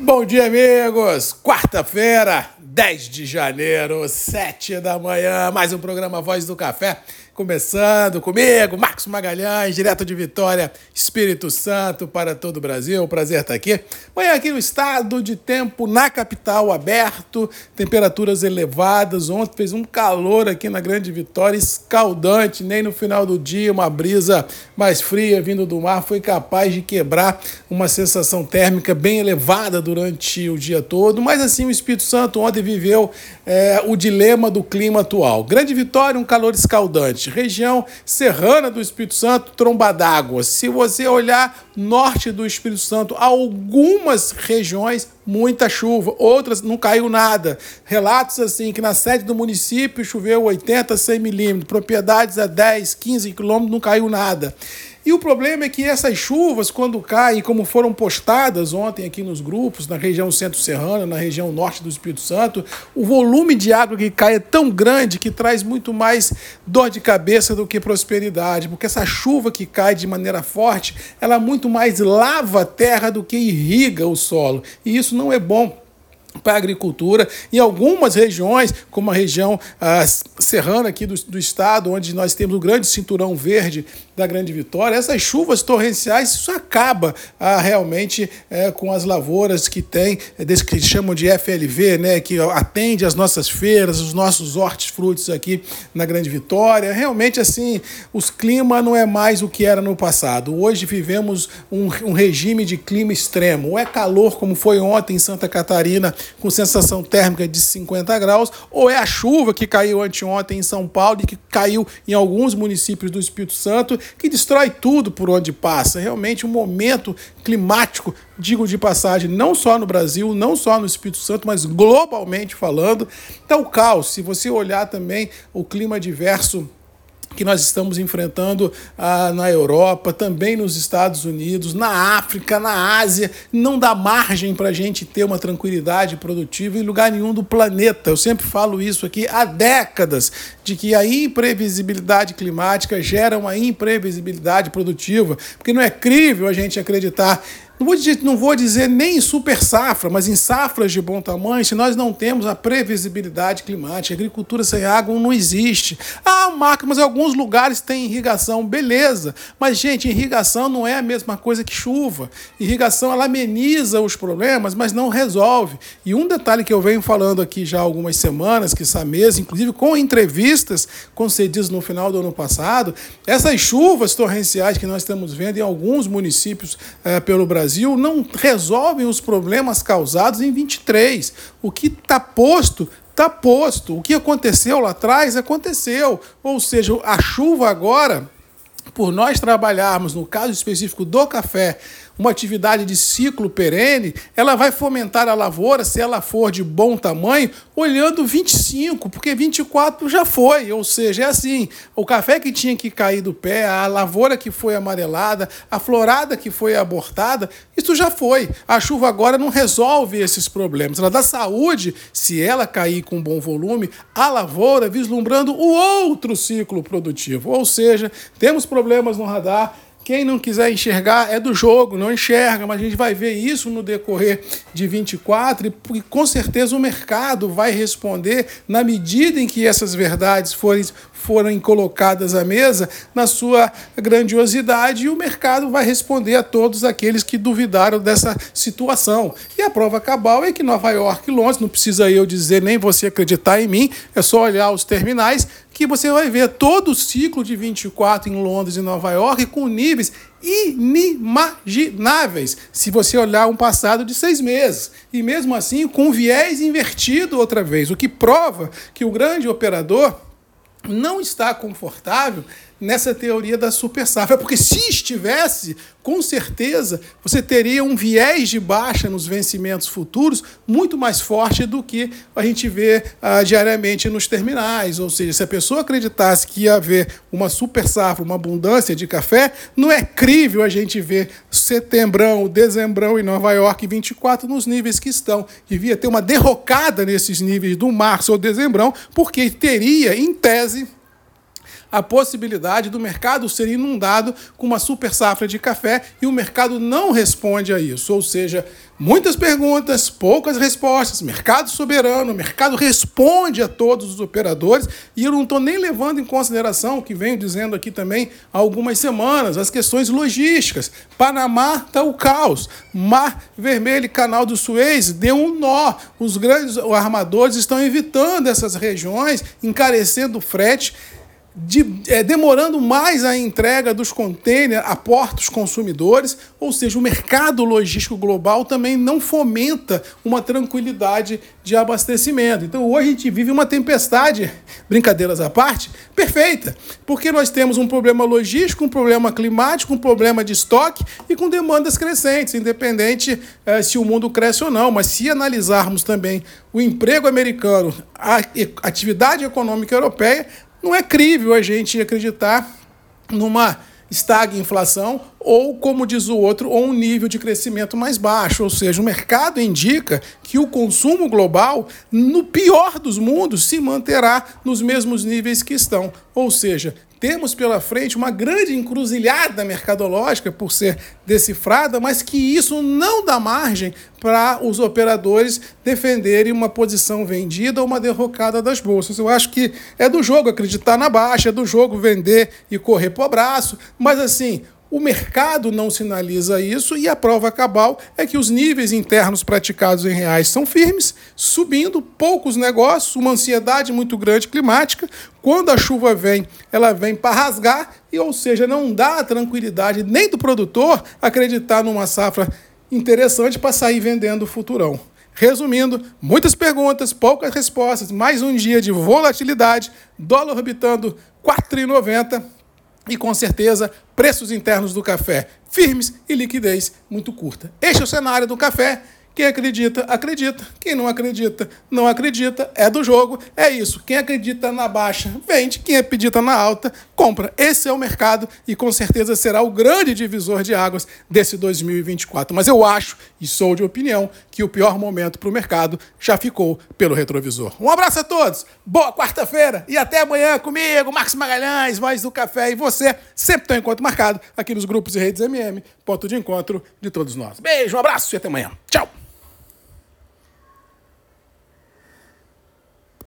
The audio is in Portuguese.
Bom dia, amigos! Quarta-feira, 10 de janeiro, 7 da manhã, mais um programa Voz do Café. Começando comigo, Marcos Magalhães, direto de Vitória, Espírito Santo, para todo o Brasil. Prazer estar aqui. Manhã aqui no estado de tempo na capital aberto, temperaturas elevadas. Ontem fez um calor aqui na Grande Vitória, escaldante. Nem no final do dia, uma brisa mais fria vindo do mar foi capaz de quebrar uma sensação térmica bem elevada durante o dia todo. Mas assim, o Espírito Santo ontem viveu é, o dilema do clima atual. Grande Vitória, um calor escaldante região serrana do Espírito Santo, tromba d'água. Se você olhar norte do Espírito Santo, algumas regiões, muita chuva, outras não caiu nada. Relatos assim que na sede do município choveu 80, 100 milímetros, propriedades a 10, 15 quilômetros não caiu nada. E o problema é que essas chuvas, quando caem, como foram postadas ontem aqui nos grupos, na região centro-serrana, na região norte do Espírito Santo, o volume de água que cai é tão grande que traz muito mais dor de cabeça do que prosperidade, porque essa chuva que cai de maneira forte, ela muito mais lava a terra do que irriga o solo. E isso não é bom para a agricultura. Em algumas regiões, como a região serrana aqui do, do estado, onde nós temos o grande cinturão verde da Grande Vitória, essas chuvas torrenciais, isso acaba ah, realmente é, com as lavouras que tem, é, desse que chamam de FLV, né, que atende as nossas feiras, os nossos hortifrutos aqui na Grande Vitória. Realmente, assim, os clima não é mais o que era no passado. Hoje vivemos um, um regime de clima extremo. Ou é calor, como foi ontem em Santa Catarina, com sensação térmica de 50 graus, ou é a chuva que caiu anteontem em São Paulo e que caiu em alguns municípios do Espírito Santo, que destrói tudo por onde passa. Realmente um momento climático, digo de passagem, não só no Brasil, não só no Espírito Santo, mas globalmente falando. Então, o caos, se você olhar também o clima diverso que nós estamos enfrentando ah, na Europa, também nos Estados Unidos, na África, na Ásia, não dá margem para a gente ter uma tranquilidade produtiva em lugar nenhum do planeta. Eu sempre falo isso aqui há décadas, de que a imprevisibilidade climática gera uma imprevisibilidade produtiva, porque não é crível a gente acreditar não vou, dizer, não vou dizer nem em super safra, mas em safras de bom tamanho, se nós não temos a previsibilidade climática, agricultura sem água não existe. Ah, Marco, mas alguns lugares têm irrigação, beleza. Mas, gente, irrigação não é a mesma coisa que chuva. Irrigação, ela ameniza os problemas, mas não resolve. E um detalhe que eu venho falando aqui já há algumas semanas, que essa mesa, inclusive com entrevistas concedidas no final do ano passado, essas chuvas torrenciais que nós estamos vendo em alguns municípios é, pelo Brasil, Brasil não resolvem os problemas causados em 23. O que está posto está posto. O que aconteceu lá atrás aconteceu. Ou seja, a chuva agora, por nós trabalharmos, no caso específico do café, uma atividade de ciclo perene, ela vai fomentar a lavoura, se ela for de bom tamanho, olhando 25, porque 24 já foi. Ou seja, é assim: o café que tinha que cair do pé, a lavoura que foi amarelada, a florada que foi abortada, isso já foi. A chuva agora não resolve esses problemas. Ela dá saúde, se ela cair com bom volume, a lavoura vislumbrando o outro ciclo produtivo. Ou seja, temos problemas no radar quem não quiser enxergar é do jogo, não enxerga, mas a gente vai ver isso no decorrer de 24 e com certeza o mercado vai responder na medida em que essas verdades forem, forem colocadas à mesa na sua grandiosidade e o mercado vai responder a todos aqueles que duvidaram dessa situação. E a prova cabal é que Nova York e Londres, não precisa eu dizer nem você acreditar em mim, é só olhar os terminais, que você vai ver todo o ciclo de 24 em Londres e Nova York com inimagináveis se você olhar um passado de seis meses. E mesmo assim, com viés invertido outra vez, o que prova que o grande operador não está confortável nessa teoria da super safra, porque se estivesse, com certeza você teria um viés de baixa nos vencimentos futuros muito mais forte do que a gente vê ah, diariamente nos terminais. Ou seja, se a pessoa acreditasse que ia haver uma super safra, uma abundância de café, não é crível a gente ver setembrão, dezembrão em Nova York 24 nos níveis que estão. Devia ter uma derrocada nesses níveis do março ou dezembrão, porque teria, em tese, a possibilidade do mercado ser inundado com uma super safra de café e o mercado não responde a isso. Ou seja, muitas perguntas, poucas respostas, mercado soberano, o mercado responde a todos os operadores e eu não estou nem levando em consideração o que venho dizendo aqui também há algumas semanas, as questões logísticas. Panamá está o caos, Mar Vermelho e Canal do Suez deu um nó, os grandes armadores estão evitando essas regiões, encarecendo o frete de, é, demorando mais a entrega dos containers a portos consumidores, ou seja, o mercado logístico global também não fomenta uma tranquilidade de abastecimento. Então hoje a gente vive uma tempestade, brincadeiras à parte, perfeita, porque nós temos um problema logístico, um problema climático, um problema de estoque e com demandas crescentes, independente é, se o mundo cresce ou não. Mas se analisarmos também o emprego americano, a atividade econômica europeia, não é crível a gente acreditar numa inflação ou, como diz o outro, ou um nível de crescimento mais baixo. Ou seja, o mercado indica que o consumo global, no pior dos mundos, se manterá nos mesmos níveis que estão. Ou seja, temos pela frente uma grande encruzilhada mercadológica por ser decifrada, mas que isso não dá margem para os operadores defenderem uma posição vendida ou uma derrocada das bolsas. Eu acho que é do jogo acreditar na baixa, é do jogo vender e correr para o braço, mas assim, o mercado não sinaliza isso e a prova cabal é que os níveis internos praticados em reais são firmes, subindo, poucos negócios, uma ansiedade muito grande climática. Quando a chuva vem, ela vem para rasgar e, ou seja, não dá a tranquilidade nem do produtor acreditar numa safra interessante para sair vendendo o futurão. Resumindo, muitas perguntas, poucas respostas, mais um dia de volatilidade, dólar orbitando 4,90 e com certeza preços internos do café firmes e liquidez muito curta. Este é o cenário do café quem acredita, acredita. Quem não acredita, não acredita. É do jogo, é isso. Quem acredita na baixa, vende. Quem acredita na alta, compra. Esse é o mercado e com certeza será o grande divisor de águas desse 2024. Mas eu acho, e sou de opinião, que o pior momento para o mercado já ficou pelo retrovisor. Um abraço a todos, boa quarta-feira e até amanhã comigo, Marcos Magalhães, Voz do Café e você, sempre tem um encontro marcado aqui nos grupos e redes MM, ponto de encontro de todos nós. Beijo, um abraço e até amanhã. Tchau!